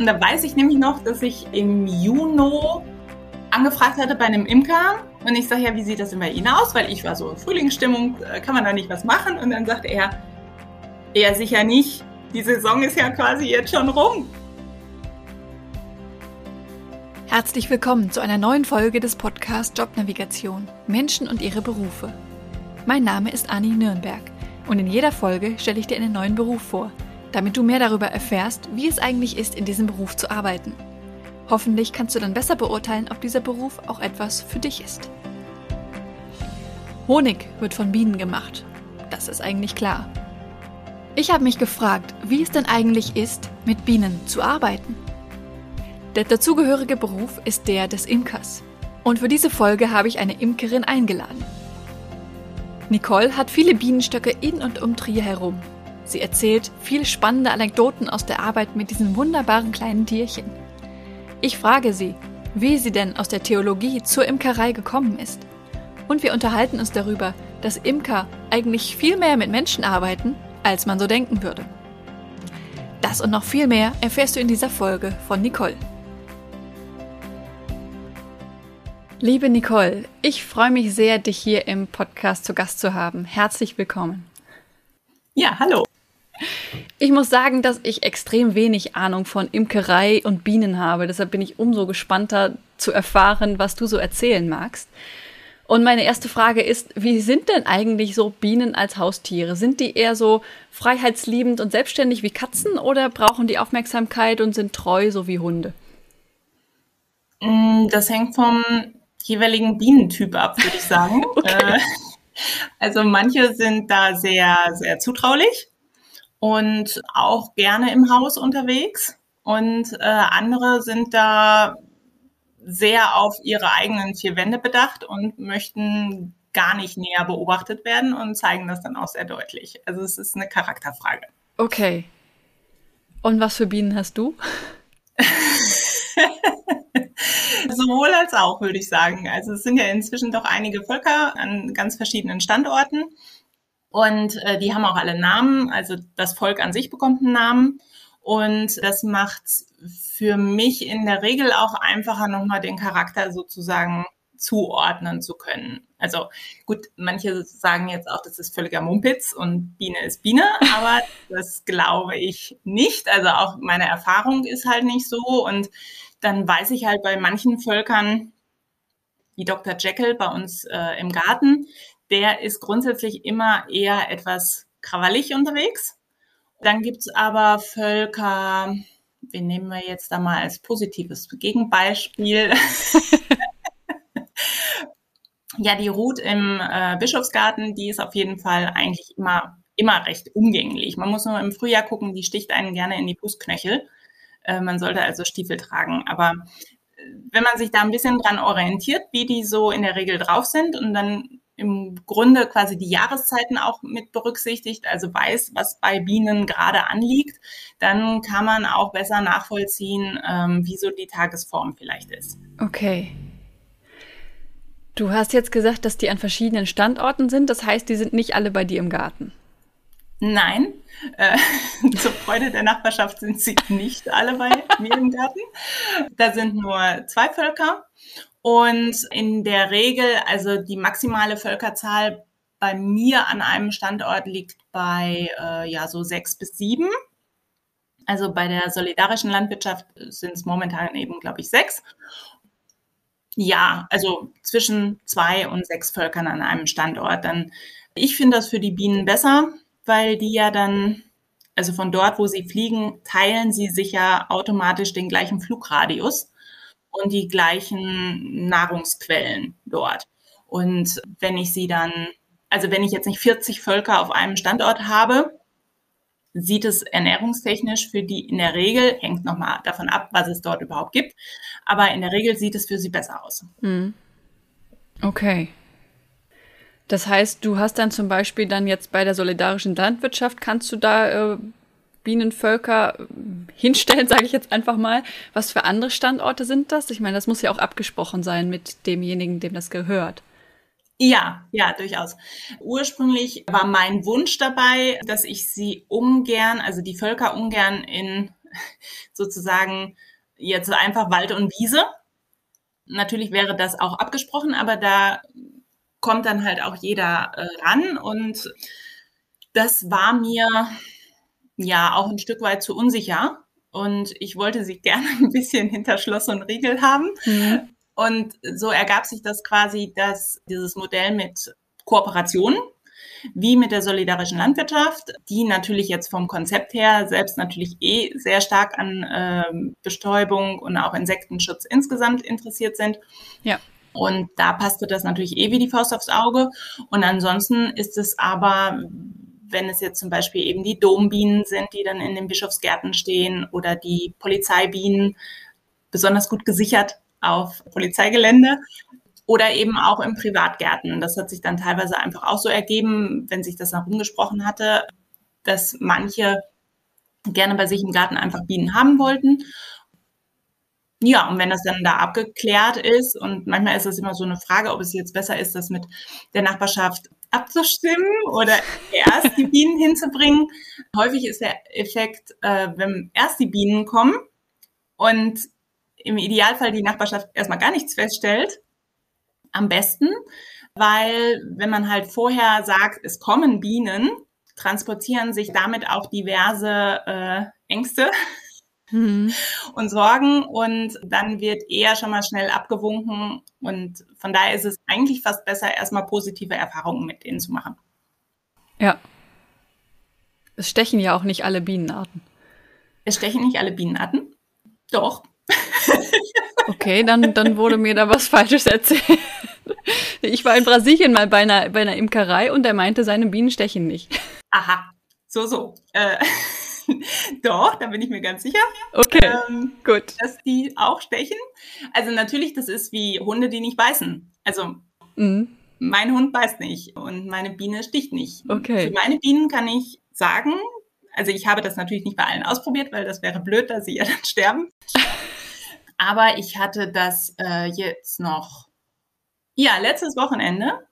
Und da weiß ich nämlich noch, dass ich im Juni angefragt hatte bei einem Imker. Und ich sage, ja, wie sieht das denn bei Ihnen aus? Weil ich war so in Frühlingsstimmung, äh, kann man da nicht was machen? Und dann sagt er, eher sicher nicht. Die Saison ist ja quasi jetzt schon rum. Herzlich willkommen zu einer neuen Folge des Podcasts Jobnavigation Menschen und ihre Berufe. Mein Name ist Anni Nürnberg und in jeder Folge stelle ich dir einen neuen Beruf vor, damit du mehr darüber erfährst, wie es eigentlich ist, in diesem Beruf zu arbeiten. Hoffentlich kannst du dann besser beurteilen, ob dieser Beruf auch etwas für dich ist. Honig wird von Bienen gemacht. Das ist eigentlich klar. Ich habe mich gefragt, wie es denn eigentlich ist, mit Bienen zu arbeiten. Der dazugehörige Beruf ist der des Imkers. Und für diese Folge habe ich eine Imkerin eingeladen. Nicole hat viele Bienenstöcke in und um Trier herum. Sie erzählt viele spannende Anekdoten aus der Arbeit mit diesen wunderbaren kleinen Tierchen. Ich frage sie, wie sie denn aus der Theologie zur Imkerei gekommen ist. Und wir unterhalten uns darüber, dass Imker eigentlich viel mehr mit Menschen arbeiten, als man so denken würde. Das und noch viel mehr erfährst du in dieser Folge von Nicole. Liebe Nicole, ich freue mich sehr, dich hier im Podcast zu Gast zu haben. Herzlich willkommen. Ja, hallo. Ich muss sagen, dass ich extrem wenig Ahnung von Imkerei und Bienen habe. Deshalb bin ich umso gespannter zu erfahren, was du so erzählen magst. Und meine erste Frage ist, wie sind denn eigentlich so Bienen als Haustiere? Sind die eher so freiheitsliebend und selbstständig wie Katzen oder brauchen die Aufmerksamkeit und sind treu so wie Hunde? Mm, das hängt vom jeweiligen Bienentyp ab, würde ich sagen. okay. Äh, also manche sind da sehr, sehr zutraulich und auch gerne im Haus unterwegs. Und äh, andere sind da sehr auf ihre eigenen vier Wände bedacht und möchten gar nicht näher beobachtet werden und zeigen das dann auch sehr deutlich. Also es ist eine Charakterfrage. Okay. Und was für Bienen hast du? Sowohl als auch, würde ich sagen. Also es sind ja inzwischen doch einige Völker an ganz verschiedenen Standorten. Und äh, die haben auch alle Namen. Also das Volk an sich bekommt einen Namen. Und das macht für mich in der Regel auch einfacher, nochmal den Charakter sozusagen zuordnen zu können. Also gut, manche sagen jetzt auch, das ist völliger Mumpitz und Biene ist Biene, aber das glaube ich nicht. Also auch meine Erfahrung ist halt nicht so. Und dann weiß ich halt bei manchen Völkern, wie Dr. Jekyll bei uns äh, im Garten, der ist grundsätzlich immer eher etwas krawallig unterwegs. Dann gibt's aber Völker, wen nehmen wir jetzt da mal als positives Gegenbeispiel? ja, die Ruth im äh, Bischofsgarten, die ist auf jeden Fall eigentlich immer, immer recht umgänglich. Man muss nur im Frühjahr gucken, die sticht einen gerne in die Fußknöchel. Äh, man sollte also Stiefel tragen. Aber äh, wenn man sich da ein bisschen dran orientiert, wie die so in der Regel drauf sind und dann im Grunde quasi die Jahreszeiten auch mit berücksichtigt, also weiß, was bei Bienen gerade anliegt, dann kann man auch besser nachvollziehen, ähm, wie so die Tagesform vielleicht ist. Okay. Du hast jetzt gesagt, dass die an verschiedenen Standorten sind. Das heißt, die sind nicht alle bei dir im Garten. Nein, äh, zur Freude der Nachbarschaft sind sie nicht alle bei mir im Garten. Da sind nur zwei Völker und in der Regel, also die maximale Völkerzahl bei mir an einem Standort liegt bei äh, ja so sechs bis sieben. Also bei der solidarischen Landwirtschaft sind es momentan eben, glaube ich, sechs. Ja, also zwischen zwei und sechs Völkern an einem Standort. Dann, ich finde das für die Bienen besser, weil die ja dann, also von dort, wo sie fliegen, teilen sie sich ja automatisch den gleichen Flugradius und die gleichen Nahrungsquellen dort. Und wenn ich sie dann, also wenn ich jetzt nicht 40 Völker auf einem Standort habe, sieht es ernährungstechnisch für die in der Regel, hängt nochmal davon ab, was es dort überhaupt gibt, aber in der Regel sieht es für sie besser aus. Hm. Okay. Das heißt, du hast dann zum Beispiel dann jetzt bei der solidarischen Landwirtschaft, kannst du da äh, Bienenvölker äh, hinstellen, sage ich jetzt einfach mal. Was für andere Standorte sind das? Ich meine, das muss ja auch abgesprochen sein mit demjenigen, dem das gehört. Ja, ja, durchaus. Ursprünglich war mein Wunsch dabei, dass ich sie ungern, also die Völker ungern in sozusagen jetzt einfach Wald und Wiese. Natürlich wäre das auch abgesprochen, aber da kommt dann halt auch jeder äh, ran und das war mir ja auch ein Stück weit zu unsicher und ich wollte sie gerne ein bisschen hinter Schloss und Riegel haben. Mhm. Und so ergab sich das quasi, dass dieses Modell mit Kooperationen wie mit der solidarischen Landwirtschaft, die natürlich jetzt vom Konzept her selbst natürlich eh sehr stark an äh, Bestäubung und auch Insektenschutz insgesamt interessiert sind. Ja. Und da passte das natürlich eh wie die Faust aufs Auge. Und ansonsten ist es aber, wenn es jetzt zum Beispiel eben die Dombienen sind, die dann in den Bischofsgärten stehen oder die Polizeibienen, besonders gut gesichert auf Polizeigelände, oder eben auch in Privatgärten. Das hat sich dann teilweise einfach auch so ergeben, wenn sich das herumgesprochen hatte, dass manche gerne bei sich im Garten einfach Bienen haben wollten. Ja, und wenn das dann da abgeklärt ist, und manchmal ist es immer so eine Frage, ob es jetzt besser ist, das mit der Nachbarschaft abzustimmen oder erst die Bienen hinzubringen. Häufig ist der Effekt, äh, wenn erst die Bienen kommen und im Idealfall die Nachbarschaft erstmal gar nichts feststellt, am besten, weil wenn man halt vorher sagt, es kommen Bienen, transportieren sich damit auch diverse äh, Ängste mhm. und Sorgen und dann wird eher schon mal schnell abgewunken und von daher ist es eigentlich fast besser, erstmal positive Erfahrungen mit denen zu machen. Ja. Es stechen ja auch nicht alle Bienenarten. Es stechen nicht alle Bienenarten? Doch. Okay, dann, dann wurde mir da was Falsches erzählt. Ich war in Brasilien mal bei einer, bei einer Imkerei und der meinte, seine Bienen stechen nicht. Aha, so, so. Äh, doch, da bin ich mir ganz sicher. Okay, ähm, gut. Dass die auch stechen. Also natürlich, das ist wie Hunde, die nicht beißen. Also mhm. mein Hund beißt nicht und meine Biene sticht nicht. Okay. Für meine Bienen kann ich sagen, also ich habe das natürlich nicht bei allen ausprobiert, weil das wäre blöd, da sie ja dann sterben. Aber ich hatte das äh, jetzt noch, ja, letztes Wochenende.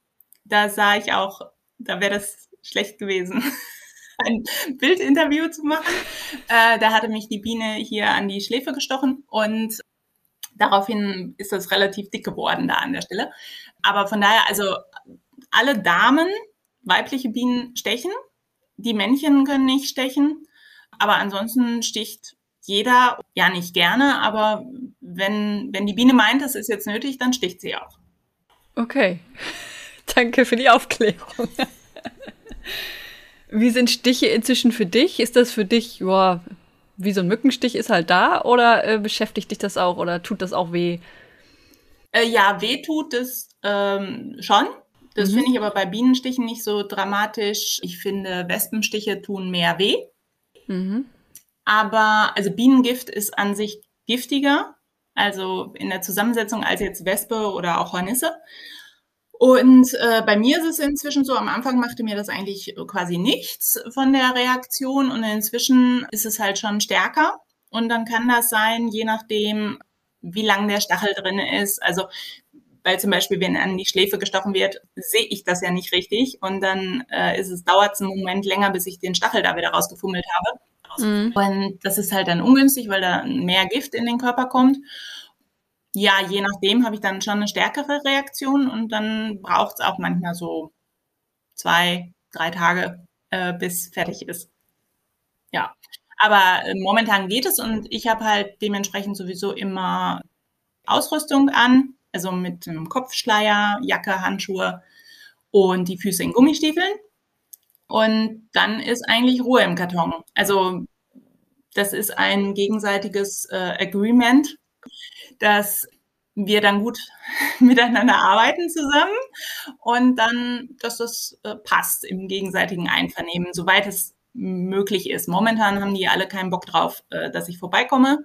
Da sah ich auch, da wäre das schlecht gewesen, ein Bildinterview zu machen. Äh, da hatte mich die Biene hier an die Schläfe gestochen und daraufhin ist das relativ dick geworden da an der Stelle. Aber von daher, also alle Damen, weibliche Bienen stechen, die Männchen können nicht stechen, aber ansonsten sticht jeder, ja nicht gerne, aber wenn, wenn die Biene meint, es ist jetzt nötig, dann sticht sie auch. Okay. Danke für die Aufklärung. Wie sind Stiche inzwischen für dich? Ist das für dich, ja, wie so ein Mückenstich ist halt da oder äh, beschäftigt dich das auch oder tut das auch weh? Äh, ja, weh tut es ähm, schon. Das mhm. finde ich aber bei Bienenstichen nicht so dramatisch. Ich finde, Wespenstiche tun mehr weh. Mhm. Aber also Bienengift ist an sich giftiger, also in der Zusammensetzung als jetzt Wespe oder auch Hornisse. Und äh, bei mir ist es inzwischen so, am Anfang machte mir das eigentlich quasi nichts von der Reaktion und inzwischen ist es halt schon stärker. Und dann kann das sein, je nachdem, wie lang der Stachel drin ist. Also weil zum Beispiel, wenn an die Schläfe gestochen wird, sehe ich das ja nicht richtig und dann äh, ist es, dauert es einen Moment länger, bis ich den Stachel da wieder rausgefummelt habe. Mhm. Und das ist halt dann ungünstig, weil da mehr Gift in den Körper kommt. Ja, je nachdem habe ich dann schon eine stärkere Reaktion und dann braucht es auch manchmal so zwei, drei Tage, äh, bis fertig ist. Ja, aber äh, momentan geht es und ich habe halt dementsprechend sowieso immer Ausrüstung an, also mit einem Kopfschleier, Jacke, Handschuhe und die Füße in Gummistiefeln. Und dann ist eigentlich Ruhe im Karton. Also das ist ein gegenseitiges äh, Agreement, dass wir dann gut miteinander arbeiten zusammen und dann, dass das äh, passt im gegenseitigen Einvernehmen, soweit es möglich ist. Momentan haben die alle keinen Bock drauf, äh, dass ich vorbeikomme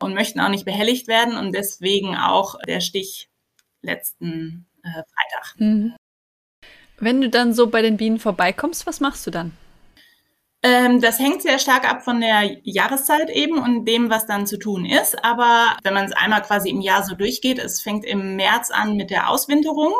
und möchten auch nicht behelligt werden und deswegen auch der Stich letzten äh, Freitag. Mhm. Wenn du dann so bei den Bienen vorbeikommst, was machst du dann? Ähm, das hängt sehr stark ab von der Jahreszeit eben und dem, was dann zu tun ist. Aber wenn man es einmal quasi im Jahr so durchgeht, es fängt im März an mit der Auswinterung,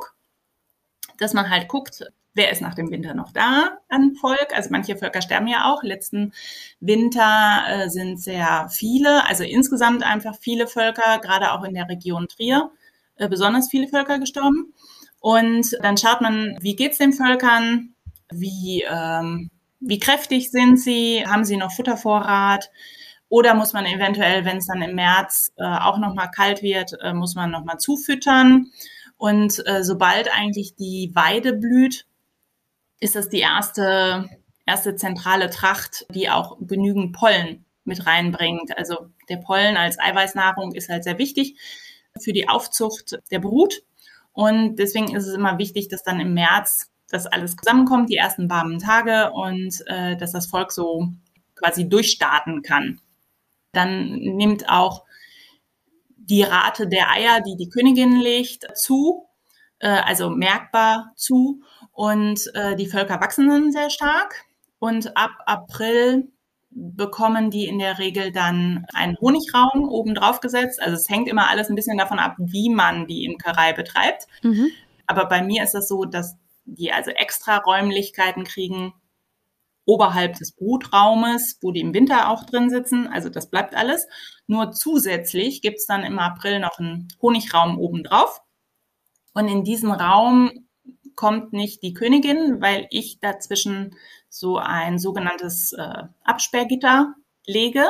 dass man halt guckt, wer ist nach dem Winter noch da an Volk? Also manche Völker sterben ja auch. Letzten Winter äh, sind sehr viele, also insgesamt einfach viele Völker, gerade auch in der Region Trier, äh, besonders viele Völker gestorben. Und dann schaut man, wie geht's den Völkern? Wie, ähm, wie kräftig sind sie? Haben sie noch Futtervorrat? Oder muss man eventuell, wenn es dann im März äh, auch nochmal kalt wird, äh, muss man nochmal zufüttern? Und äh, sobald eigentlich die Weide blüht, ist das die erste, erste zentrale Tracht, die auch genügend Pollen mit reinbringt. Also der Pollen als Eiweißnahrung ist halt sehr wichtig für die Aufzucht der Brut. Und deswegen ist es immer wichtig, dass dann im März das alles zusammenkommt, die ersten warmen Tage und äh, dass das Volk so quasi durchstarten kann. Dann nimmt auch die Rate der Eier, die die Königin legt, zu, äh, also merkbar zu. Und äh, die Völker wachsen dann sehr stark. Und ab April bekommen die in der Regel dann einen Honigraum oben drauf gesetzt. Also es hängt immer alles ein bisschen davon ab, wie man die Imkerei betreibt. Mhm. Aber bei mir ist das so, dass die also extra Räumlichkeiten kriegen oberhalb des Brutraumes, wo die im Winter auch drin sitzen. Also das bleibt alles. Nur zusätzlich gibt's dann im April noch einen Honigraum oben drauf. Und in diesen Raum kommt nicht die Königin, weil ich dazwischen so ein sogenanntes äh, Absperrgitter lege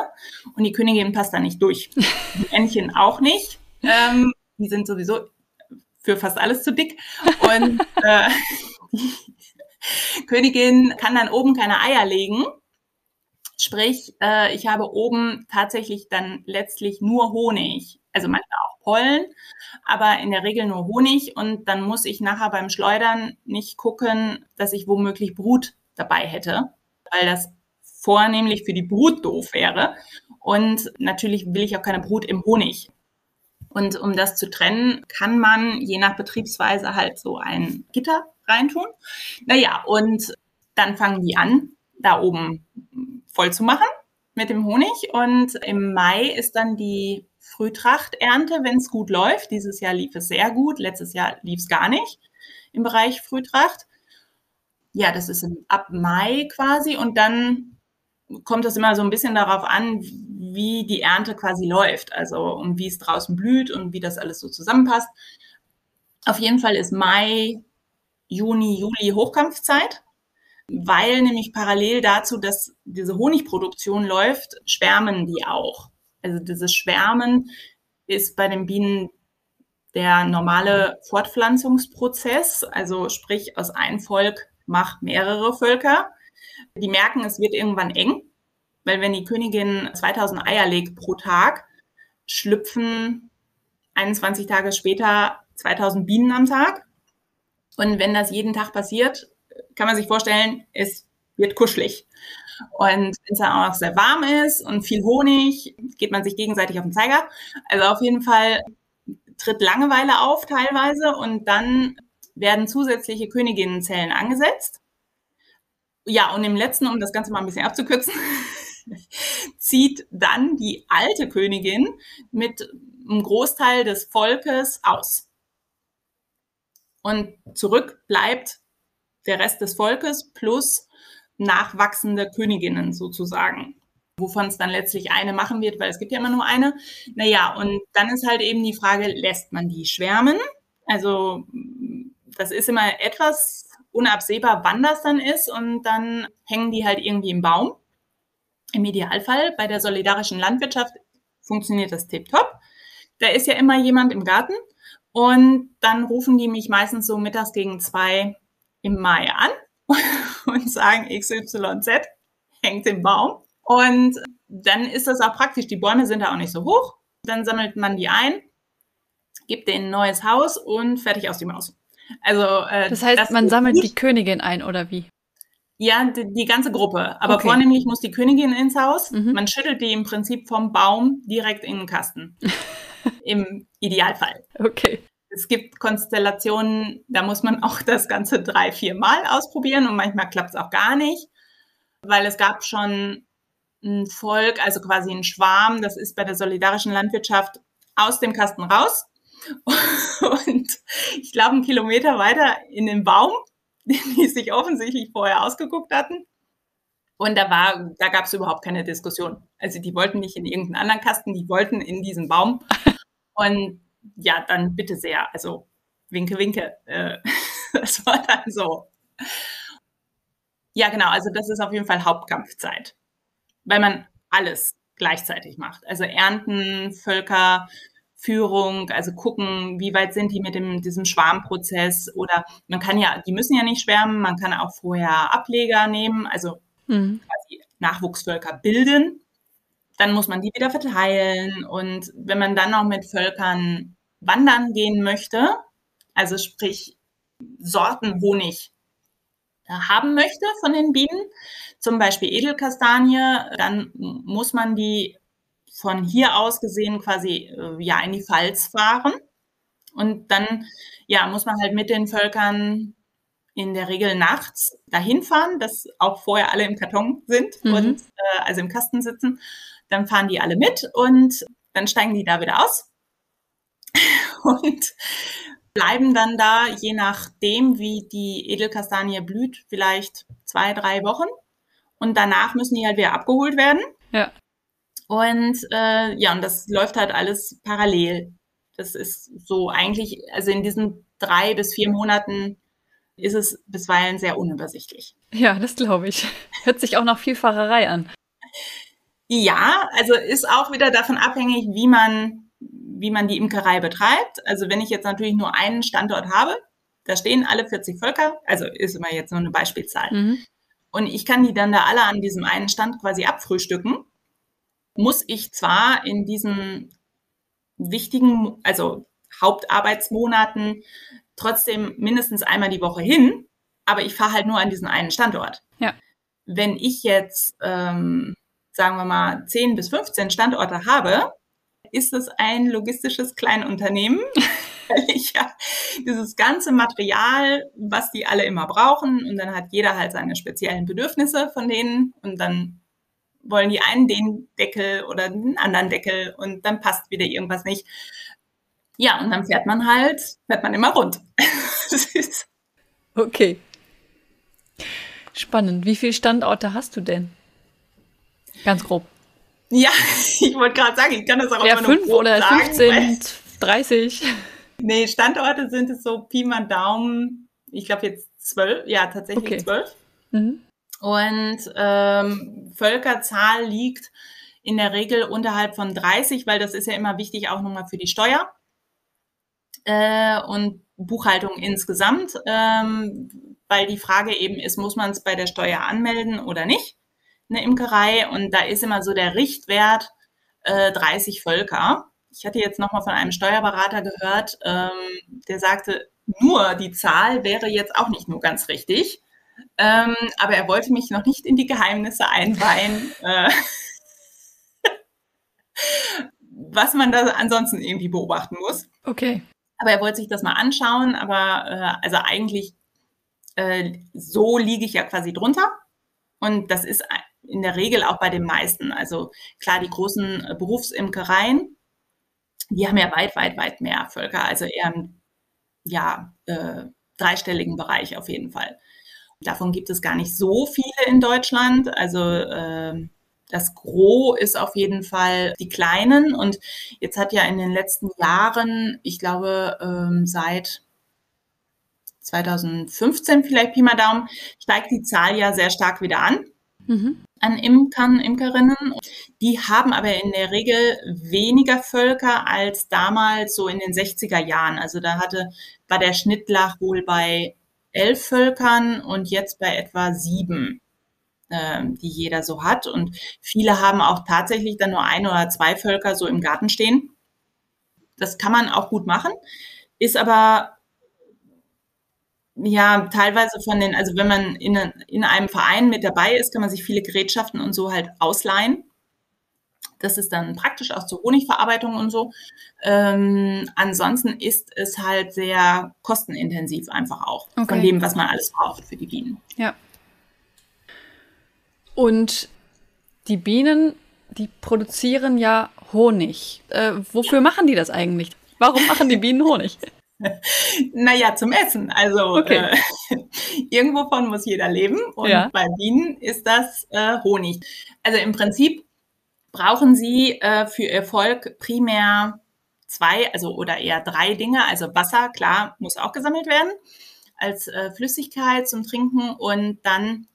und die Königin passt da nicht durch. Die Entchen auch nicht. Ähm, die sind sowieso für fast alles zu dick. Und äh, Königin kann dann oben keine Eier legen. Sprich, äh, ich habe oben tatsächlich dann letztlich nur Honig. Also manchmal auch Pollen, aber in der Regel nur Honig und dann muss ich nachher beim Schleudern nicht gucken, dass ich womöglich Brut dabei hätte, weil das vornehmlich für die Brut doof wäre. Und natürlich will ich auch keine Brut im Honig. Und um das zu trennen, kann man je nach Betriebsweise halt so ein Gitter reintun. Naja, und dann fangen die an, da oben voll zu machen mit dem Honig. Und im Mai ist dann die Frühtrachternte, wenn es gut läuft. Dieses Jahr lief es sehr gut, letztes Jahr lief es gar nicht im Bereich Frühtracht. Ja, das ist ab Mai quasi und dann kommt es immer so ein bisschen darauf an, wie die Ernte quasi läuft, also und wie es draußen blüht und wie das alles so zusammenpasst. Auf jeden Fall ist Mai, Juni, Juli Hochkampfzeit, weil nämlich parallel dazu, dass diese Honigproduktion läuft, schwärmen die auch. Also dieses Schwärmen ist bei den Bienen der normale Fortpflanzungsprozess, also sprich aus einem Volk macht mehrere Völker. Die merken, es wird irgendwann eng, weil wenn die Königin 2000 Eier legt pro Tag, schlüpfen 21 Tage später 2000 Bienen am Tag. Und wenn das jeden Tag passiert, kann man sich vorstellen, es wird kuschelig. Und wenn es dann auch sehr warm ist und viel Honig, geht man sich gegenseitig auf den Zeiger. Also auf jeden Fall tritt Langeweile auf teilweise und dann werden zusätzliche Königinnenzellen angesetzt. Ja, und im letzten, um das Ganze mal ein bisschen abzukürzen, zieht dann die alte Königin mit einem Großteil des Volkes aus. Und zurück bleibt der Rest des Volkes plus nachwachsende Königinnen sozusagen. Wovon es dann letztlich eine machen wird, weil es gibt ja immer nur eine. Naja, und dann ist halt eben die Frage, lässt man die schwärmen? Also das ist immer etwas unabsehbar, wann das dann ist. Und dann hängen die halt irgendwie im Baum. Im Idealfall bei der solidarischen Landwirtschaft funktioniert das tiptop. Da ist ja immer jemand im Garten und dann rufen die mich meistens so mittags gegen zwei im Mai an und sagen XYZ hängt im Baum. Und dann ist das auch praktisch. Die Bäume sind da auch nicht so hoch. Dann sammelt man die ein, gibt denen ein neues Haus und fertig aus die Maus. Also äh, das heißt, das man sammelt gut. die Königin ein oder wie? Ja, die, die ganze Gruppe. Aber okay. vornehmlich muss die Königin ins Haus. Mhm. Man schüttelt die im Prinzip vom Baum direkt in den Kasten. Im Idealfall. Okay es gibt Konstellationen, da muss man auch das Ganze drei, vier Mal ausprobieren und manchmal klappt es auch gar nicht, weil es gab schon ein Volk, also quasi ein Schwarm, das ist bei der solidarischen Landwirtschaft aus dem Kasten raus und ich glaube einen Kilometer weiter in den Baum die sich offensichtlich vorher ausgeguckt hatten. Und da war, da gab es überhaupt keine Diskussion. Also die wollten nicht in irgendeinen anderen Kasten, die wollten in diesen Baum. Und ja, dann bitte sehr. Also winke, winke. Äh, das war dann so. Ja, genau. Also das ist auf jeden Fall Hauptkampfzeit, weil man alles gleichzeitig macht. Also Ernten, Völker, Führung, also gucken, wie weit sind die mit dem, diesem Schwarmprozess oder man kann ja, die müssen ja nicht schwärmen, man kann auch vorher Ableger nehmen, also mhm. quasi Nachwuchsvölker bilden. Dann muss man die wieder verteilen und wenn man dann auch mit Völkern wandern gehen möchte, also sprich Sorten Honig haben möchte von den Bienen, zum Beispiel Edelkastanie, dann muss man die von hier aus gesehen quasi äh, ja in die Pfalz fahren. Und dann ja, muss man halt mit den Völkern in der Regel nachts dahin fahren, dass auch vorher alle im Karton sind mhm. und äh, also im Kasten sitzen. Dann fahren die alle mit und dann steigen die da wieder aus und bleiben dann da, je nachdem, wie die Edelkastanie blüht, vielleicht zwei, drei Wochen. Und danach müssen die halt wieder abgeholt werden. Ja. Und äh, ja, und das läuft halt alles parallel. Das ist so eigentlich, also in diesen drei bis vier Monaten ist es bisweilen sehr unübersichtlich. Ja, das glaube ich. Hört sich auch nach viel Fahrerei an. Ja, also ist auch wieder davon abhängig, wie man, wie man die Imkerei betreibt. Also wenn ich jetzt natürlich nur einen Standort habe, da stehen alle 40 Völker, also ist immer jetzt nur eine Beispielzahl. Mhm. Und ich kann die dann da alle an diesem einen Stand quasi abfrühstücken muss ich zwar in diesen wichtigen, also Hauptarbeitsmonaten trotzdem mindestens einmal die Woche hin, aber ich fahre halt nur an diesen einen Standort. Ja. Wenn ich jetzt, ähm, sagen wir mal, 10 bis 15 Standorte habe, ist es ein logistisches Kleinunternehmen, weil ich ja dieses ganze Material, was die alle immer brauchen, und dann hat jeder halt seine speziellen Bedürfnisse von denen und dann wollen die einen den Deckel oder den anderen Deckel und dann passt wieder irgendwas nicht. Ja, und dann fährt man halt, fährt man immer rund. okay. Spannend. Wie viele Standorte hast du denn? Ganz grob. Ja, ich wollte gerade sagen, ich kann das auch ja, immer fünf oder sagen, 15, 30. Nee, Standorte sind es so Pi mal Daumen, ich glaube jetzt zwölf, ja, tatsächlich okay. zwölf. Mhm. Und ähm, Völkerzahl liegt in der Regel unterhalb von 30, weil das ist ja immer wichtig auch nochmal für die Steuer äh, und Buchhaltung insgesamt, ähm, weil die Frage eben ist, muss man es bei der Steuer anmelden oder nicht, eine Imkerei. Und da ist immer so der Richtwert äh, 30 Völker. Ich hatte jetzt nochmal von einem Steuerberater gehört, ähm, der sagte, nur die Zahl wäre jetzt auch nicht nur ganz richtig. Ähm, aber er wollte mich noch nicht in die Geheimnisse einweihen, äh, was man da ansonsten irgendwie beobachten muss. Okay. Aber er wollte sich das mal anschauen, aber äh, also eigentlich äh, so liege ich ja quasi drunter. Und das ist in der Regel auch bei den meisten. Also klar, die großen äh, Berufsimkereien, die haben ja weit, weit, weit mehr Völker, also eher im ja, äh, dreistelligen Bereich auf jeden Fall. Davon gibt es gar nicht so viele in Deutschland. Also äh, das Gros ist auf jeden Fall die kleinen. Und jetzt hat ja in den letzten Jahren, ich glaube, ähm, seit 2015 vielleicht Pi mal Daumen, steigt die Zahl ja sehr stark wieder an. Mhm. An Imkern, Imkerinnen. Die haben aber in der Regel weniger Völker als damals so in den 60er Jahren. Also da hatte, war der Schnitt lag wohl bei elf Völkern und jetzt bei etwa sieben, äh, die jeder so hat. Und viele haben auch tatsächlich dann nur ein oder zwei Völker so im Garten stehen. Das kann man auch gut machen, ist aber ja teilweise von den, also wenn man in, in einem Verein mit dabei ist, kann man sich viele Gerätschaften und so halt ausleihen. Das ist dann praktisch auch zur Honigverarbeitung und so. Ähm, ansonsten ist es halt sehr kostenintensiv einfach auch okay. von dem, was man alles braucht für die Bienen. Ja. Und die Bienen, die produzieren ja Honig. Äh, wofür machen die das eigentlich? Warum machen die Bienen Honig? naja, zum Essen. Also okay. äh, irgendwo von muss jeder leben. Und ja. bei Bienen ist das äh, Honig. Also im Prinzip brauchen sie äh, für Erfolg primär zwei, also oder eher drei Dinge. Also Wasser, klar, muss auch gesammelt werden als äh, Flüssigkeit zum Trinken und dann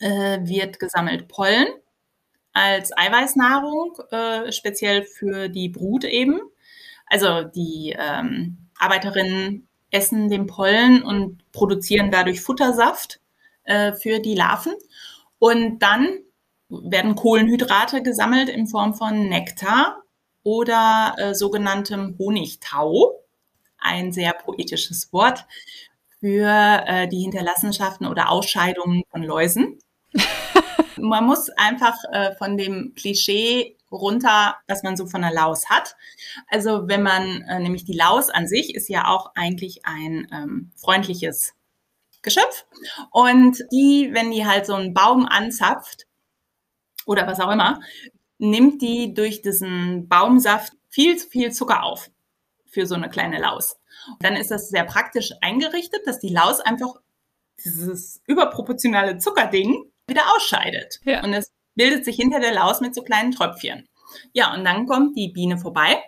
äh, wird gesammelt Pollen als Eiweißnahrung, äh, speziell für die Brut eben. Also die ähm, Arbeiterinnen essen den Pollen und produzieren dadurch Futtersaft äh, für die Larven. Und dann werden Kohlenhydrate gesammelt in Form von Nektar oder äh, sogenanntem Honigtau. Ein sehr poetisches Wort für äh, die Hinterlassenschaften oder Ausscheidungen von Läusen. man muss einfach äh, von dem Klischee runter, was man so von der Laus hat. Also wenn man, äh, nämlich die Laus an sich ist ja auch eigentlich ein ähm, freundliches Geschöpf. Und die, wenn die halt so einen Baum anzapft oder was auch immer, nimmt die durch diesen Baumsaft viel zu viel Zucker auf für so eine kleine Laus. dann ist das sehr praktisch eingerichtet, dass die Laus einfach dieses überproportionale Zuckerding wieder ausscheidet. Ja. Und es bildet sich hinter der Laus mit so kleinen Tröpfchen. Ja, und dann kommt die Biene vorbei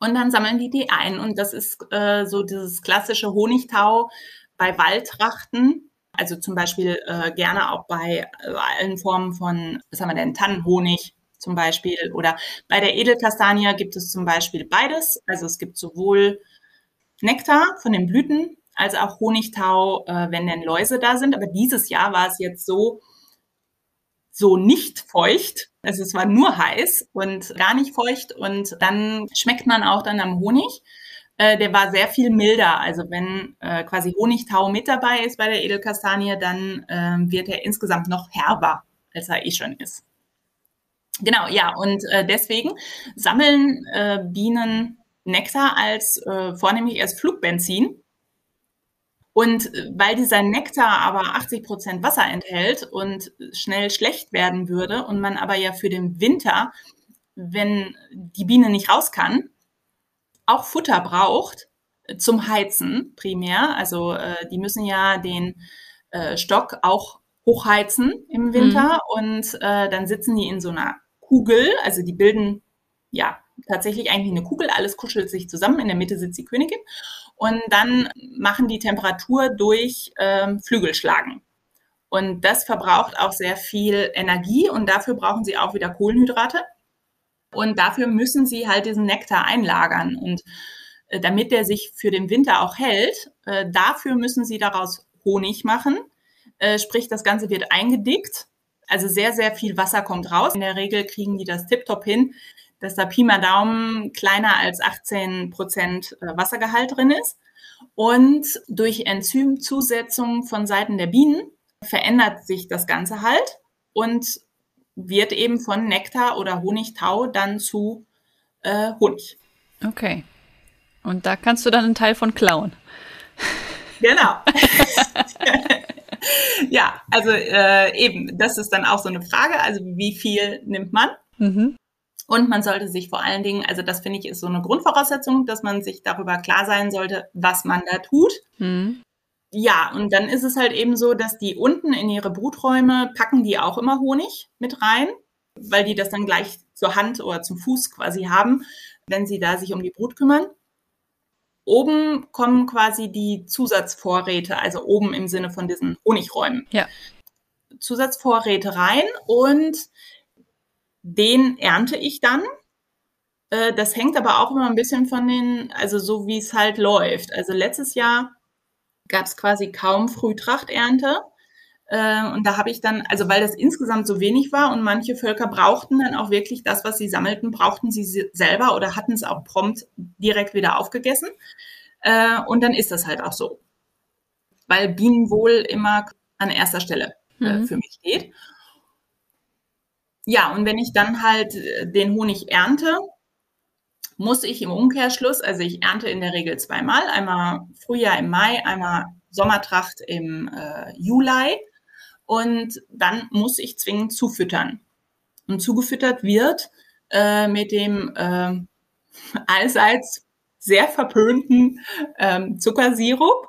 und dann sammeln die die ein. Und das ist äh, so dieses klassische Honigtau bei Waldrachten. Also zum Beispiel äh, gerne auch bei äh, allen Formen von, was haben wir denn, Tannenhonig zum Beispiel. Oder bei der Edelkastanie gibt es zum Beispiel beides. Also es gibt sowohl Nektar von den Blüten als auch Honigtau, äh, wenn denn Läuse da sind. Aber dieses Jahr war es jetzt so, so nicht feucht. Also es war nur heiß und gar nicht feucht. Und dann schmeckt man auch dann am Honig. Äh, der war sehr viel milder. Also wenn äh, quasi Honigtau mit dabei ist bei der Edelkastanie, dann äh, wird er insgesamt noch herber, als er eh schon ist. Genau, ja, und äh, deswegen sammeln äh, Bienen Nektar als äh, vornehmlich als Flugbenzin und äh, weil dieser Nektar aber 80 Prozent Wasser enthält und schnell schlecht werden würde und man aber ja für den Winter, wenn die Biene nicht raus kann, auch Futter braucht äh, zum Heizen primär. Also äh, die müssen ja den äh, Stock auch hochheizen im Winter mhm. und äh, dann sitzen die in so einer Kugel, also die bilden ja tatsächlich eigentlich eine Kugel, alles kuschelt sich zusammen, in der Mitte sitzt die Königin und dann machen die Temperatur durch ähm, Flügelschlagen. Und das verbraucht auch sehr viel Energie und dafür brauchen sie auch wieder Kohlenhydrate. Und dafür müssen sie halt diesen Nektar einlagern. Und äh, damit der sich für den Winter auch hält, äh, dafür müssen sie daraus Honig machen. Äh, sprich, das Ganze wird eingedickt. Also sehr, sehr viel Wasser kommt raus. In der Regel kriegen die das tiptop hin, dass da Pi mal Daumen kleiner als 18 Prozent Wassergehalt drin ist. Und durch Enzymzusetzung von Seiten der Bienen verändert sich das Ganze halt und wird eben von Nektar oder Honigtau dann zu äh, Honig. Okay. Und da kannst du dann einen Teil von klauen. Genau. ja, also äh, eben, das ist dann auch so eine Frage. Also wie viel nimmt man? Mhm. Und man sollte sich vor allen Dingen, also das finde ich ist so eine Grundvoraussetzung, dass man sich darüber klar sein sollte, was man da tut. Mhm. Ja, und dann ist es halt eben so, dass die unten in ihre Bruträume packen die auch immer Honig mit rein, weil die das dann gleich zur Hand oder zum Fuß quasi haben, wenn sie da sich um die Brut kümmern. Oben kommen quasi die Zusatzvorräte, also oben im Sinne von diesen Honigräumen. Ja. Zusatzvorräte rein und den ernte ich dann. Äh, das hängt aber auch immer ein bisschen von den, also so wie es halt läuft. Also letztes Jahr gab es quasi kaum Frühtrachternte. Äh, und da habe ich dann, also weil das insgesamt so wenig war und manche Völker brauchten dann auch wirklich das, was sie sammelten, brauchten sie selber oder hatten es auch prompt direkt wieder aufgegessen. Äh, und dann ist das halt auch so. Weil Bienenwohl immer an erster Stelle mhm. für mich steht. Ja, und wenn ich dann halt äh, den Honig ernte, muss ich im Umkehrschluss, also ich ernte in der Regel zweimal, einmal Frühjahr im Mai, einmal Sommertracht im äh, Juli und dann muss ich zwingend zufüttern. Und zugefüttert wird äh, mit dem äh, allseits sehr verpönten ähm, Zuckersirup.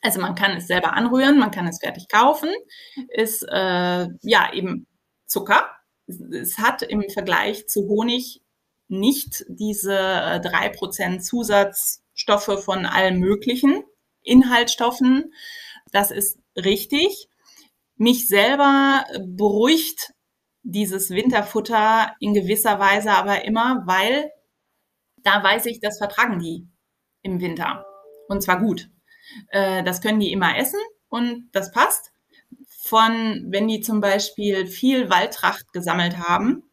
Also man kann es selber anrühren, man kann es fertig kaufen. Ist äh, ja eben Zucker. Es hat im Vergleich zu Honig nicht diese äh, drei Prozent Zusatzstoffe von allen möglichen Inhaltsstoffen. Das ist richtig. Mich selber beruhigt dieses Winterfutter in gewisser Weise aber immer, weil da weiß ich, das vertragen die im Winter. Und zwar gut. Äh, das können die immer essen und das passt. Von, wenn die zum Beispiel viel Waldtracht gesammelt haben,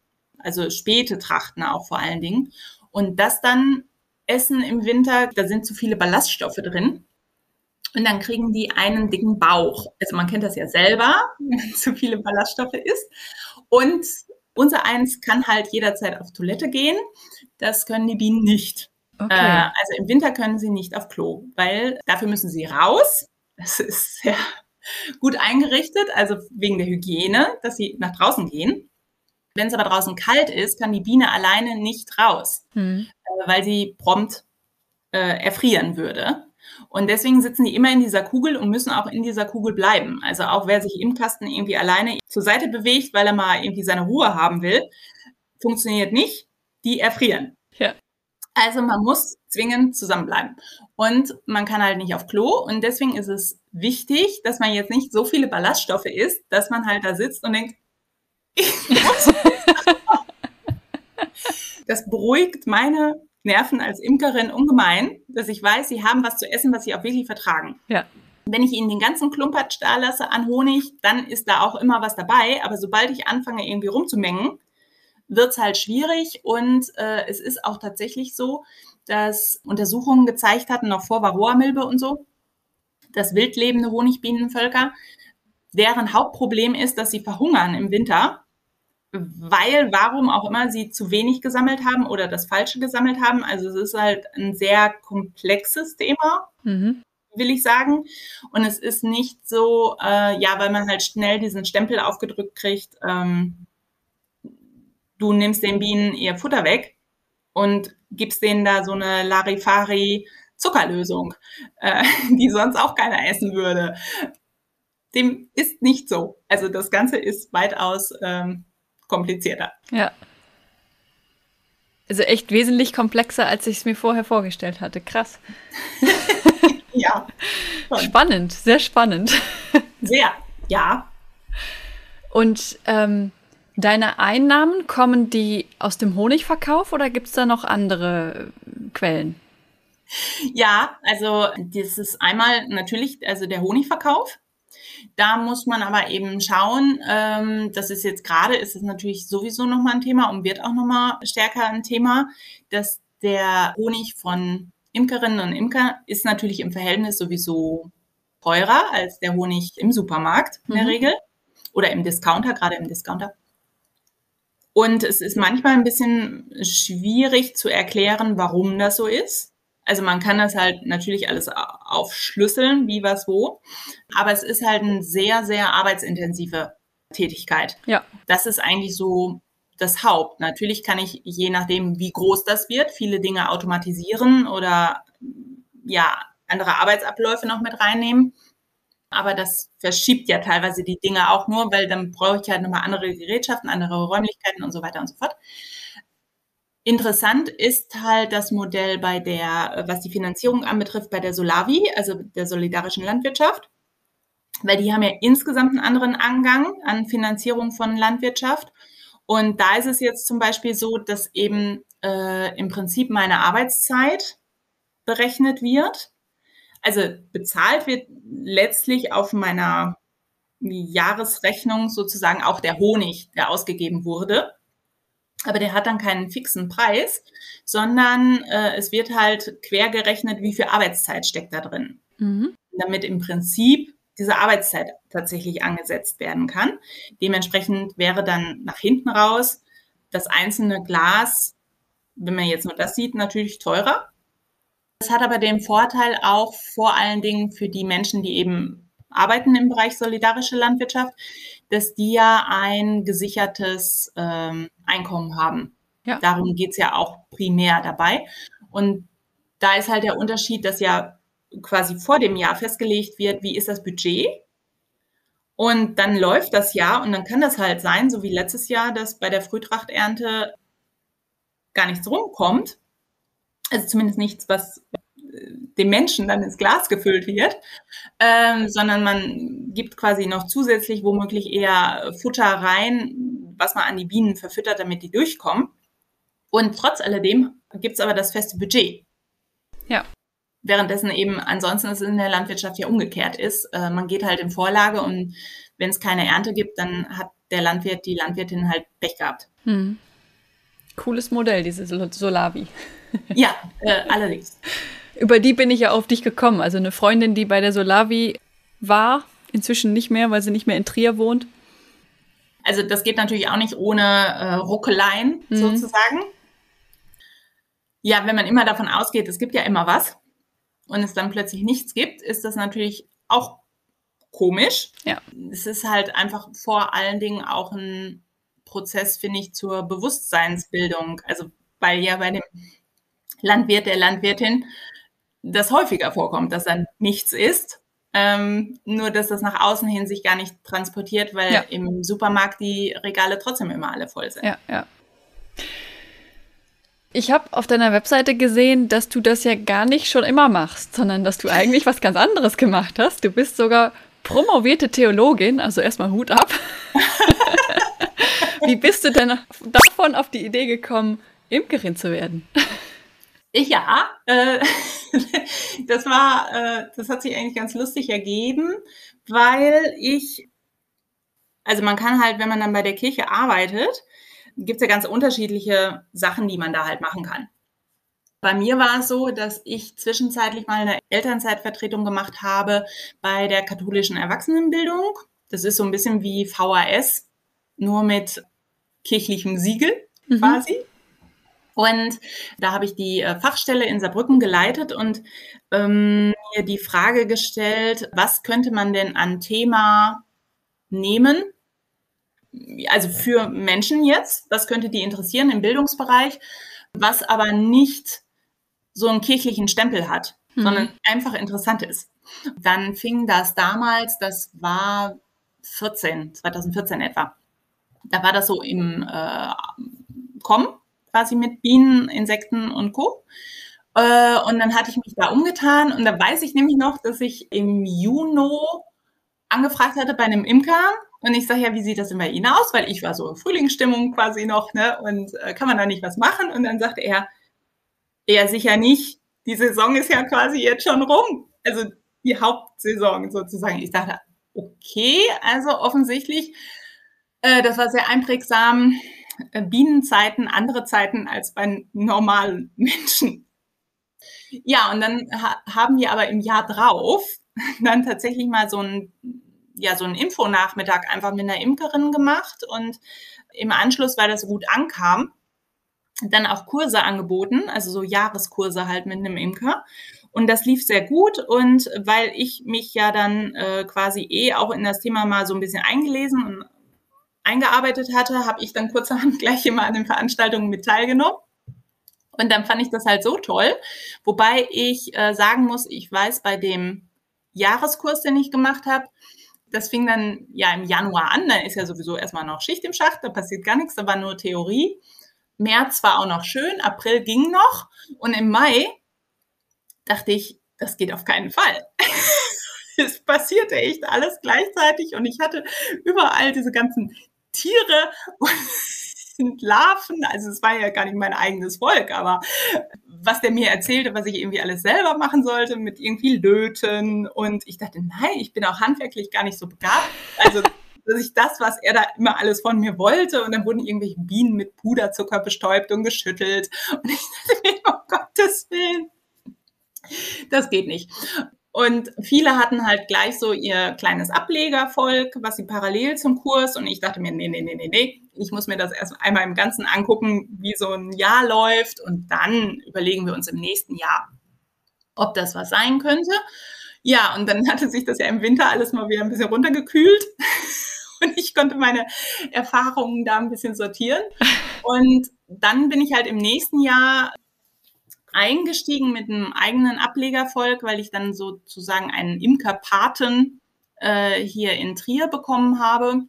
also späte Trachten auch vor allen Dingen, und das dann essen im Winter, da sind zu viele Ballaststoffe drin. Und dann kriegen die einen dicken Bauch. Also man kennt das ja selber, wenn zu viele Ballaststoffe isst. Und unser eins kann halt jederzeit auf Toilette gehen. Das können die Bienen nicht. Okay. Äh, also im Winter können sie nicht auf Klo, weil dafür müssen sie raus. Das ist sehr gut eingerichtet, also wegen der Hygiene, dass sie nach draußen gehen. Wenn es aber draußen kalt ist, kann die Biene alleine nicht raus, hm. äh, weil sie prompt äh, erfrieren würde. Und deswegen sitzen die immer in dieser Kugel und müssen auch in dieser Kugel bleiben. Also auch wer sich im Kasten irgendwie alleine zur Seite bewegt, weil er mal irgendwie seine Ruhe haben will, funktioniert nicht. Die erfrieren. Ja. Also man muss zwingend zusammenbleiben. Und man kann halt nicht auf Klo. Und deswegen ist es wichtig, dass man jetzt nicht so viele Ballaststoffe isst, dass man halt da sitzt und denkt. das beruhigt meine Nerven als Imkerin ungemein, dass ich weiß, sie haben was zu essen, was sie auch wirklich vertragen. Ja. Wenn ich ihnen den ganzen Klumpatsch da lasse an Honig, dann ist da auch immer was dabei. Aber sobald ich anfange, irgendwie rumzumengen, wird es halt schwierig. Und äh, es ist auch tatsächlich so, dass Untersuchungen gezeigt hatten, noch vor Varroa-Milbe und so, dass wildlebende Honigbienenvölker, deren Hauptproblem ist, dass sie verhungern im Winter weil, warum auch immer, sie zu wenig gesammelt haben oder das Falsche gesammelt haben. Also es ist halt ein sehr komplexes Thema, mhm. will ich sagen. Und es ist nicht so, äh, ja, weil man halt schnell diesen Stempel aufgedrückt kriegt, ähm, du nimmst den Bienen ihr Futter weg und gibst denen da so eine Larifari Zuckerlösung, äh, die sonst auch keiner essen würde. Dem ist nicht so. Also das Ganze ist weitaus ähm, komplizierter. Ja. Also echt wesentlich komplexer, als ich es mir vorher vorgestellt hatte. Krass. ja. Schon. Spannend, sehr spannend. Sehr, ja. Und ähm, deine Einnahmen, kommen die aus dem Honigverkauf oder gibt es da noch andere Quellen? Ja, also das ist einmal natürlich also der Honigverkauf. Da muss man aber eben schauen, ähm, das ist jetzt gerade, ist es natürlich sowieso nochmal ein Thema und wird auch nochmal stärker ein Thema, dass der Honig von Imkerinnen und Imker ist natürlich im Verhältnis sowieso teurer als der Honig im Supermarkt in der mhm. Regel oder im Discounter, gerade im Discounter. Und es ist manchmal ein bisschen schwierig zu erklären, warum das so ist. Also man kann das halt natürlich alles aufschlüsseln, wie was wo. Aber es ist halt eine sehr, sehr arbeitsintensive Tätigkeit. Ja. Das ist eigentlich so das Haupt. Natürlich kann ich, je nachdem, wie groß das wird, viele Dinge automatisieren oder ja, andere Arbeitsabläufe noch mit reinnehmen. Aber das verschiebt ja teilweise die Dinge auch nur, weil dann brauche ich halt nochmal andere Gerätschaften, andere Räumlichkeiten und so weiter und so fort. Interessant ist halt das Modell bei der, was die Finanzierung anbetrifft, bei der Solavi, also der solidarischen Landwirtschaft, weil die haben ja insgesamt einen anderen Angang an Finanzierung von Landwirtschaft. Und da ist es jetzt zum Beispiel so, dass eben äh, im Prinzip meine Arbeitszeit berechnet wird. Also bezahlt wird letztlich auf meiner Jahresrechnung sozusagen auch der Honig, der ausgegeben wurde aber der hat dann keinen fixen Preis, sondern äh, es wird halt quer gerechnet, wie viel Arbeitszeit steckt da drin. Mhm. Damit im Prinzip diese Arbeitszeit tatsächlich angesetzt werden kann. Dementsprechend wäre dann nach hinten raus das einzelne Glas, wenn man jetzt nur das sieht, natürlich teurer. Das hat aber den Vorteil auch vor allen Dingen für die Menschen, die eben arbeiten im Bereich solidarische Landwirtschaft, dass die ja ein gesichertes ähm, Einkommen haben. Ja. Darum geht's ja auch primär dabei. Und Da ist halt der Unterschied, dass ja quasi vor dem Jahr festgelegt wird, wie ist das Budget. Und dann läuft das Jahr und dann kann das halt sein, so wie letztes Jahr, dass bei der Frühtrachternte gar nichts rumkommt. Also zumindest nichts, was dem Menschen dann ins Glas gefüllt wird, ähm, sondern man gibt quasi noch zusätzlich womöglich eher Futter rein, was man an die Bienen verfüttert, damit die durchkommen. Und trotz alledem gibt es aber das feste Budget. Ja. Währenddessen eben ansonsten es in der Landwirtschaft ja umgekehrt ist. Äh, man geht halt in Vorlage und wenn es keine Ernte gibt, dann hat der Landwirt, die Landwirtin halt Pech gehabt. Hm. Cooles Modell, diese Solavi. ja, äh, allerdings. Über die bin ich ja auf dich gekommen. Also eine Freundin, die bei der Solavi war, inzwischen nicht mehr, weil sie nicht mehr in Trier wohnt. Also das geht natürlich auch nicht ohne äh, Ruckeleien mhm. sozusagen. Ja, wenn man immer davon ausgeht, es gibt ja immer was und es dann plötzlich nichts gibt, ist das natürlich auch komisch. Ja. Es ist halt einfach vor allen Dingen auch ein Prozess, finde ich, zur Bewusstseinsbildung. Also weil ja bei dem Landwirt, der Landwirtin das häufiger vorkommt, dass dann nichts ist. Ähm, nur, dass das nach außen hin sich gar nicht transportiert, weil ja. im Supermarkt die Regale trotzdem immer alle voll sind. Ja, ja. Ich habe auf deiner Webseite gesehen, dass du das ja gar nicht schon immer machst, sondern dass du eigentlich was ganz anderes gemacht hast. Du bist sogar promovierte Theologin, also erstmal Hut ab. Wie bist du denn davon auf die Idee gekommen, Imkerin zu werden? Ja, äh, das war, äh, das hat sich eigentlich ganz lustig ergeben, weil ich, also man kann halt, wenn man dann bei der Kirche arbeitet, gibt es ja ganz unterschiedliche Sachen, die man da halt machen kann. Bei mir war es so, dass ich zwischenzeitlich mal eine Elternzeitvertretung gemacht habe bei der katholischen Erwachsenenbildung. Das ist so ein bisschen wie VHS, nur mit kirchlichem Siegel mhm. Und da habe ich die äh, Fachstelle in Saarbrücken geleitet und ähm, mir die Frage gestellt, was könnte man denn an Thema nehmen? Also für Menschen jetzt, was könnte die interessieren im Bildungsbereich, was aber nicht so einen kirchlichen Stempel hat, mhm. sondern einfach interessant ist. Dann fing das damals, das war 14, 2014 etwa. Da war das so im äh, Kommen quasi mit Bienen, Insekten und Co. Äh, und dann hatte ich mich da umgetan und da weiß ich nämlich noch, dass ich im Juni angefragt hatte bei einem Imker und ich sage ja, wie sieht das denn bei Ihnen aus? Weil ich war so in Frühlingsstimmung quasi noch, ne? Und äh, kann man da nicht was machen? Und dann sagte er, eher sicher nicht. Die Saison ist ja quasi jetzt schon rum. Also die Hauptsaison sozusagen. Ich dachte, okay, also offensichtlich, äh, das war sehr einprägsam. Äh, Bienenzeiten andere Zeiten als bei normalen Menschen. Ja, und dann ha haben wir aber im Jahr drauf dann tatsächlich mal so ein ja, so einen Infonachmittag einfach mit einer Imkerin gemacht und im Anschluss, weil das so gut ankam, dann auch Kurse angeboten, also so Jahreskurse halt mit einem Imker. Und das lief sehr gut und weil ich mich ja dann äh, quasi eh auch in das Thema mal so ein bisschen eingelesen und eingearbeitet hatte, habe ich dann kurzerhand gleich immer an den Veranstaltungen mit teilgenommen. Und dann fand ich das halt so toll. Wobei ich äh, sagen muss, ich weiß bei dem Jahreskurs, den ich gemacht habe, das fing dann ja im Januar an. Da ist ja sowieso erstmal noch Schicht im Schacht, da passiert gar nichts, da war nur Theorie. März war auch noch schön, April ging noch. Und im Mai dachte ich, das geht auf keinen Fall. es passierte echt alles gleichzeitig und ich hatte überall diese ganzen Tiere und Larven. Also es war ja gar nicht mein eigenes Volk, aber was der mir erzählte, was ich irgendwie alles selber machen sollte, mit irgendwie Löten. Und ich dachte, nein, ich bin auch handwerklich gar nicht so begabt. Also dass ich das, was er da immer alles von mir wollte, und dann wurden irgendwelche Bienen mit Puderzucker bestäubt und geschüttelt. Und ich dachte mir, um Gottes Willen, das geht nicht. Und viele hatten halt gleich so ihr kleines Ablegervolk, was sie parallel zum Kurs. Und ich dachte mir, nee, nee, nee, nee, nee, ich muss mir das erst einmal im Ganzen angucken, wie so ein Jahr läuft. Und dann überlegen wir uns im nächsten Jahr, ob das was sein könnte. Ja, und dann hatte sich das ja im Winter alles mal wieder ein bisschen runtergekühlt. Und ich konnte meine Erfahrungen da ein bisschen sortieren. Und dann bin ich halt im nächsten Jahr eingestiegen mit einem eigenen Ablegervolk, weil ich dann sozusagen einen Imkerpaten äh, hier in Trier bekommen habe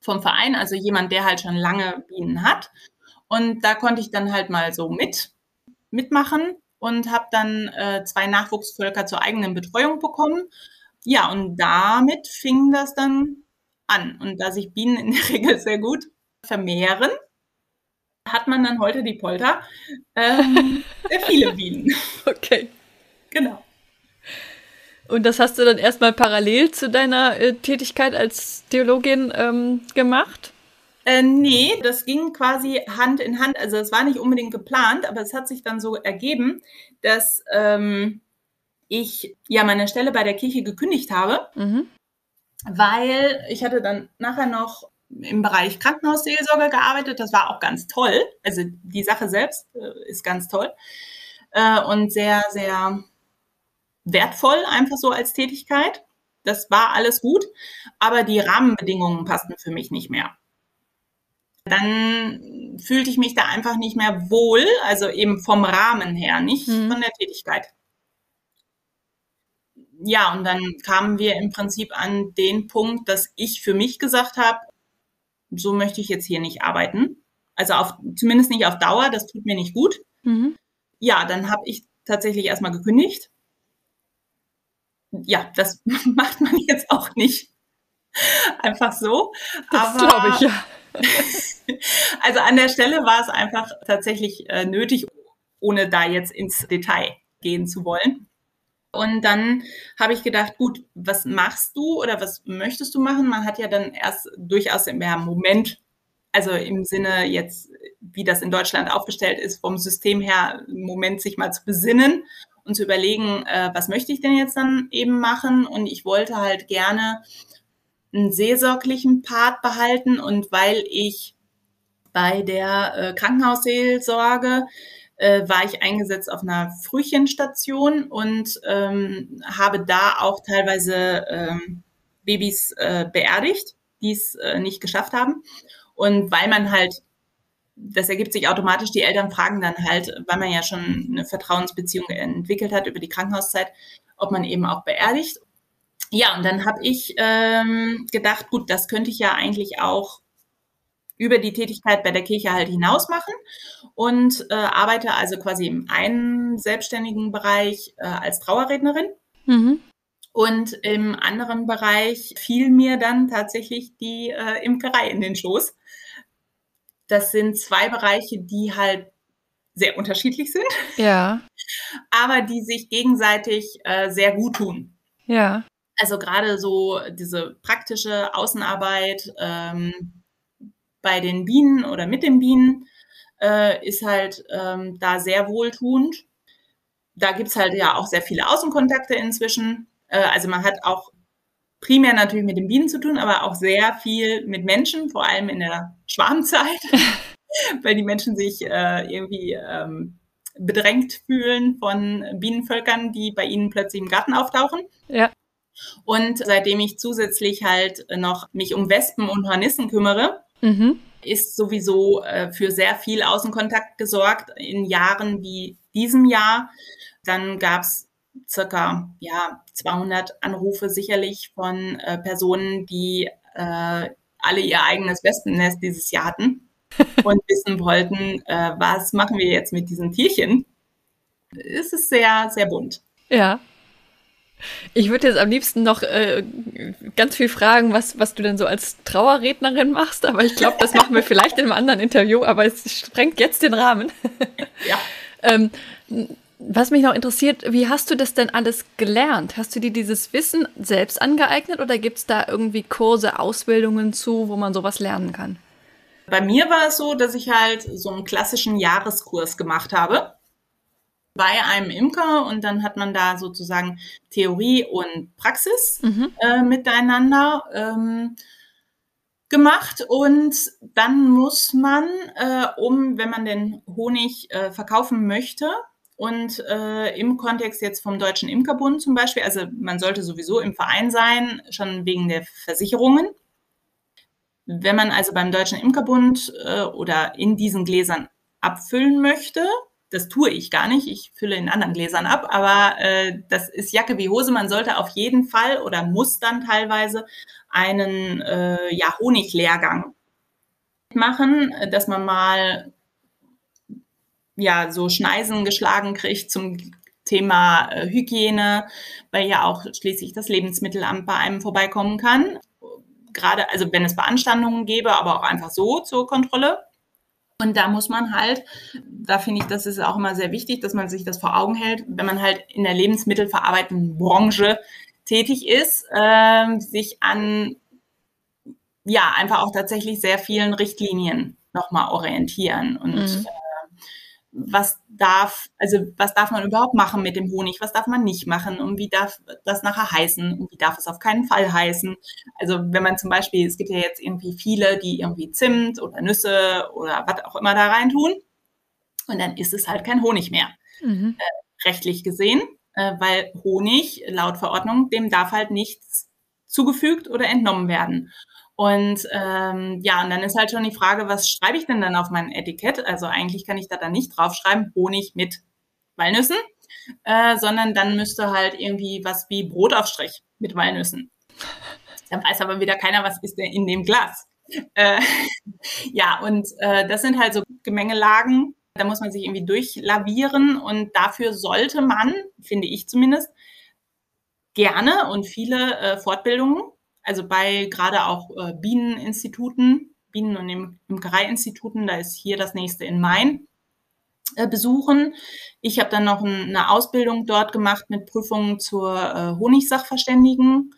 vom Verein, also jemand, der halt schon lange Bienen hat. Und da konnte ich dann halt mal so mit mitmachen und habe dann äh, zwei Nachwuchsvölker zur eigenen Betreuung bekommen. Ja, und damit fing das dann an. Und da sich Bienen in der Regel sehr gut vermehren, hat man dann heute die Polter ähm, sehr viele Bienen. Okay. Genau. Und das hast du dann erstmal parallel zu deiner äh, Tätigkeit als Theologin ähm, gemacht? Äh, nee, das ging quasi Hand in Hand. Also es war nicht unbedingt geplant, aber es hat sich dann so ergeben, dass ähm, ich ja meine Stelle bei der Kirche gekündigt habe, mhm. weil ich hatte dann nachher noch im Bereich Krankenhausseelsorge gearbeitet. Das war auch ganz toll. Also die Sache selbst äh, ist ganz toll äh, und sehr, sehr wertvoll einfach so als Tätigkeit. Das war alles gut, aber die Rahmenbedingungen passten für mich nicht mehr. Dann fühlte ich mich da einfach nicht mehr wohl, also eben vom Rahmen her, nicht mhm. von der Tätigkeit. Ja, und dann kamen wir im Prinzip an den Punkt, dass ich für mich gesagt habe, so möchte ich jetzt hier nicht arbeiten. Also auf, zumindest nicht auf Dauer, das tut mir nicht gut. Mhm. Ja, dann habe ich tatsächlich erstmal gekündigt. Ja, das macht man jetzt auch nicht einfach so. Das glaube ich, ja. also an der Stelle war es einfach tatsächlich äh, nötig, ohne da jetzt ins Detail gehen zu wollen. Und dann habe ich gedacht, gut, was machst du oder was möchtest du machen? Man hat ja dann erst durchaus im Moment, also im Sinne jetzt, wie das in Deutschland aufgestellt ist, vom System her, im Moment sich mal zu besinnen und zu überlegen, äh, was möchte ich denn jetzt dann eben machen? Und ich wollte halt gerne einen seelsorglichen Part behalten und weil ich bei der äh, Krankenhausseelsorge äh, war ich eingesetzt auf einer Frühchenstation und ähm, habe da auch teilweise ähm, Babys äh, beerdigt, die es äh, nicht geschafft haben. Und weil man halt, das ergibt sich automatisch, die Eltern fragen dann halt, weil man ja schon eine Vertrauensbeziehung entwickelt hat über die Krankenhauszeit, ob man eben auch beerdigt. Ja, und dann habe ich ähm, gedacht, gut, das könnte ich ja eigentlich auch über die Tätigkeit bei der Kirche halt hinaus machen und äh, arbeite also quasi im einen selbstständigen Bereich äh, als Trauerrednerin. Mhm. Und im anderen Bereich fiel mir dann tatsächlich die äh, Imkerei in den Schoß. Das sind zwei Bereiche, die halt sehr unterschiedlich sind. Ja. Aber die sich gegenseitig äh, sehr gut tun. Ja. Also gerade so diese praktische Außenarbeit, ähm, bei den Bienen oder mit den Bienen äh, ist halt ähm, da sehr wohltuend. Da gibt's halt ja auch sehr viele Außenkontakte inzwischen. Äh, also man hat auch primär natürlich mit den Bienen zu tun, aber auch sehr viel mit Menschen, vor allem in der Schwarmzeit, weil die Menschen sich äh, irgendwie ähm, bedrängt fühlen von Bienenvölkern, die bei ihnen plötzlich im Garten auftauchen. Ja. Und seitdem ich zusätzlich halt noch mich um Wespen und Hornissen kümmere, mhm. ist sowieso äh, für sehr viel Außenkontakt gesorgt in Jahren wie diesem Jahr. Dann gab es circa ja, 200 Anrufe sicherlich von äh, Personen, die äh, alle ihr eigenes Wespennest dieses Jahr hatten und wissen wollten, äh, was machen wir jetzt mit diesen Tierchen. Es ist sehr, sehr bunt. Ja. Ich würde jetzt am liebsten noch äh, ganz viel fragen, was, was du denn so als Trauerrednerin machst, aber ich glaube, das machen wir vielleicht in einem anderen Interview, aber es sprengt jetzt den Rahmen. Ja. ähm, was mich noch interessiert, wie hast du das denn alles gelernt? Hast du dir dieses Wissen selbst angeeignet oder gibt es da irgendwie Kurse, Ausbildungen zu, wo man sowas lernen kann? Bei mir war es so, dass ich halt so einen klassischen Jahreskurs gemacht habe bei einem Imker und dann hat man da sozusagen Theorie und Praxis mhm. äh, miteinander ähm, gemacht und dann muss man, äh, um, wenn man den Honig äh, verkaufen möchte, und äh, im Kontext jetzt vom Deutschen Imkerbund zum Beispiel, also man sollte sowieso im Verein sein, schon wegen der Versicherungen. Wenn man also beim Deutschen Imkerbund äh, oder in diesen Gläsern abfüllen möchte, das tue ich gar nicht. Ich fülle in anderen Gläsern ab, aber äh, das ist Jacke wie Hose. Man sollte auf jeden Fall oder muss dann teilweise einen äh, ja, Honiglehrgang machen, dass man mal ja so Schneisen geschlagen kriegt zum Thema äh, Hygiene, weil ja auch schließlich das Lebensmittelamt bei einem vorbeikommen kann. Gerade, also wenn es Beanstandungen gäbe, aber auch einfach so zur Kontrolle. Und da muss man halt, da finde ich, das ist auch immer sehr wichtig, dass man sich das vor Augen hält, wenn man halt in der lebensmittelverarbeitenden Branche tätig ist, äh, sich an, ja, einfach auch tatsächlich sehr vielen Richtlinien nochmal orientieren und mhm. Was darf, also was darf man überhaupt machen mit dem Honig, was darf man nicht machen und wie darf das nachher heißen und wie darf es auf keinen Fall heißen. Also wenn man zum Beispiel, es gibt ja jetzt irgendwie viele, die irgendwie Zimt oder Nüsse oder was auch immer da rein tun und dann ist es halt kein Honig mehr, mhm. äh, rechtlich gesehen, äh, weil Honig laut Verordnung, dem darf halt nichts zugefügt oder entnommen werden. Und ähm, ja, und dann ist halt schon die Frage, was schreibe ich denn dann auf mein Etikett? Also eigentlich kann ich da dann nicht draufschreiben, Honig mit Walnüssen, äh, sondern dann müsste halt irgendwie was wie Brotaufstrich mit Walnüssen. Dann weiß aber wieder keiner, was ist denn in dem Glas. Äh, ja, und äh, das sind halt so Gemengelagen, da muss man sich irgendwie durchlavieren und dafür sollte man, finde ich zumindest, gerne und viele äh, Fortbildungen also bei gerade auch äh, Bieneninstituten, Bienen- und Imkereiinstituten, da ist hier das nächste in Main, äh, besuchen. Ich habe dann noch ein, eine Ausbildung dort gemacht mit Prüfungen zur äh, Honigsachverständigen.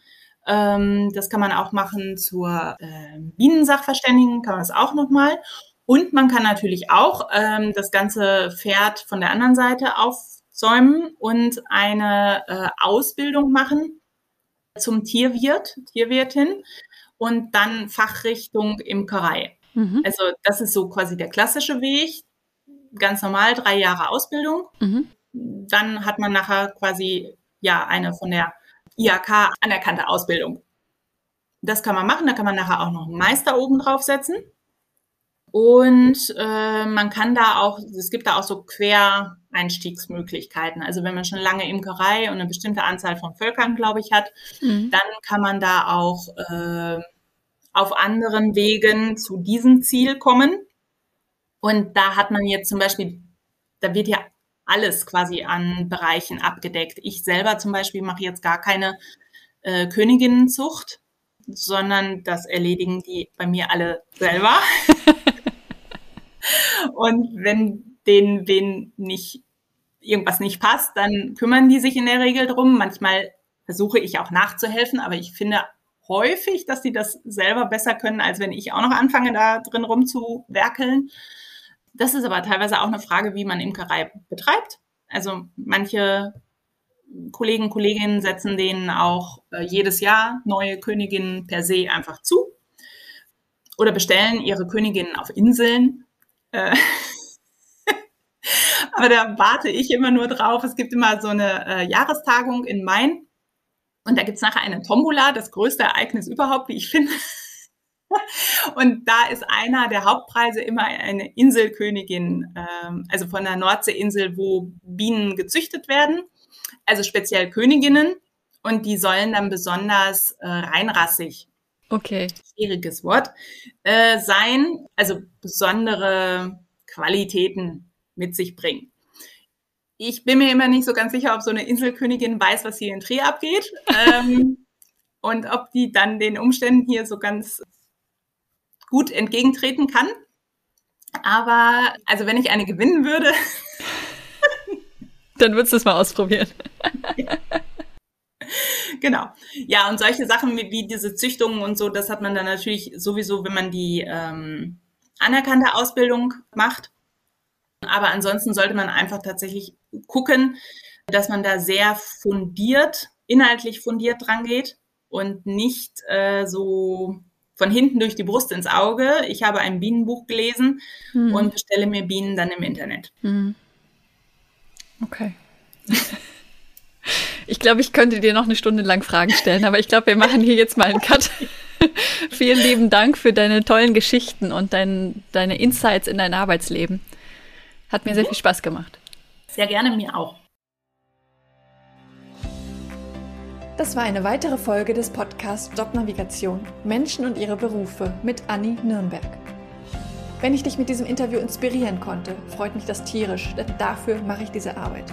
Ähm, das kann man auch machen zur äh, Bienensachverständigen, kann man es auch nochmal. Und man kann natürlich auch ähm, das ganze Pferd von der anderen Seite aufsäumen und eine äh, Ausbildung machen zum Tierwirt, Tierwirtin und dann Fachrichtung Imkerei. Mhm. Also das ist so quasi der klassische Weg. Ganz normal, drei Jahre Ausbildung. Mhm. Dann hat man nachher quasi ja eine von der IAK anerkannte Ausbildung. Das kann man machen, da kann man nachher auch noch einen Meister oben draufsetzen. Und äh, man kann da auch, es gibt da auch so Quereinstiegsmöglichkeiten. Also wenn man schon lange Imkerei und eine bestimmte Anzahl von Völkern, glaube ich, hat, mhm. dann kann man da auch äh, auf anderen Wegen zu diesem Ziel kommen. Und da hat man jetzt zum Beispiel, da wird ja alles quasi an Bereichen abgedeckt. Ich selber zum Beispiel mache jetzt gar keine äh, Königinnenzucht, sondern das erledigen die bei mir alle selber. Und wenn denen wen nicht irgendwas nicht passt, dann kümmern die sich in der Regel drum. Manchmal versuche ich auch nachzuhelfen, aber ich finde häufig, dass die das selber besser können, als wenn ich auch noch anfange, da drin rumzuwerkeln. Das ist aber teilweise auch eine Frage, wie man Imkerei betreibt. Also manche Kollegen, Kolleginnen setzen denen auch äh, jedes Jahr neue Königinnen per se einfach zu oder bestellen ihre Königinnen auf Inseln. Äh, aber da warte ich immer nur drauf. Es gibt immer so eine äh, Jahrestagung in Main und da gibt es nachher eine Tombola, das größte Ereignis überhaupt, wie ich finde. Und da ist einer der Hauptpreise immer eine Inselkönigin, ähm, also von der Nordseeinsel, wo Bienen gezüchtet werden, also speziell Königinnen. Und die sollen dann besonders äh, reinrassig okay. schwieriges Wort, äh, sein, also besondere Qualitäten mit sich bringen. Ich bin mir immer nicht so ganz sicher, ob so eine Inselkönigin weiß, was hier in Trier abgeht ähm, und ob die dann den Umständen hier so ganz gut entgegentreten kann. Aber also wenn ich eine gewinnen würde, dann würdest du es mal ausprobieren. genau. Ja, und solche Sachen wie, wie, diese Züchtungen und so, das hat man dann natürlich sowieso, wenn man die ähm, anerkannte Ausbildung macht. Aber ansonsten sollte man einfach tatsächlich gucken, dass man da sehr fundiert, inhaltlich fundiert dran geht und nicht äh, so von hinten durch die Brust ins Auge. Ich habe ein Bienenbuch gelesen hm. und bestelle mir Bienen dann im Internet. Hm. Okay. Ich glaube, ich könnte dir noch eine Stunde lang Fragen stellen, aber ich glaube, wir machen hier jetzt mal einen Cut. Vielen lieben Dank für deine tollen Geschichten und dein, deine Insights in dein Arbeitsleben. Hat mir sehr viel Spaß gemacht. Sehr gerne mir auch. Das war eine weitere Folge des Podcasts Jobnavigation Menschen und ihre Berufe mit Anni Nürnberg. Wenn ich dich mit diesem Interview inspirieren konnte, freut mich das tierisch, denn dafür mache ich diese Arbeit.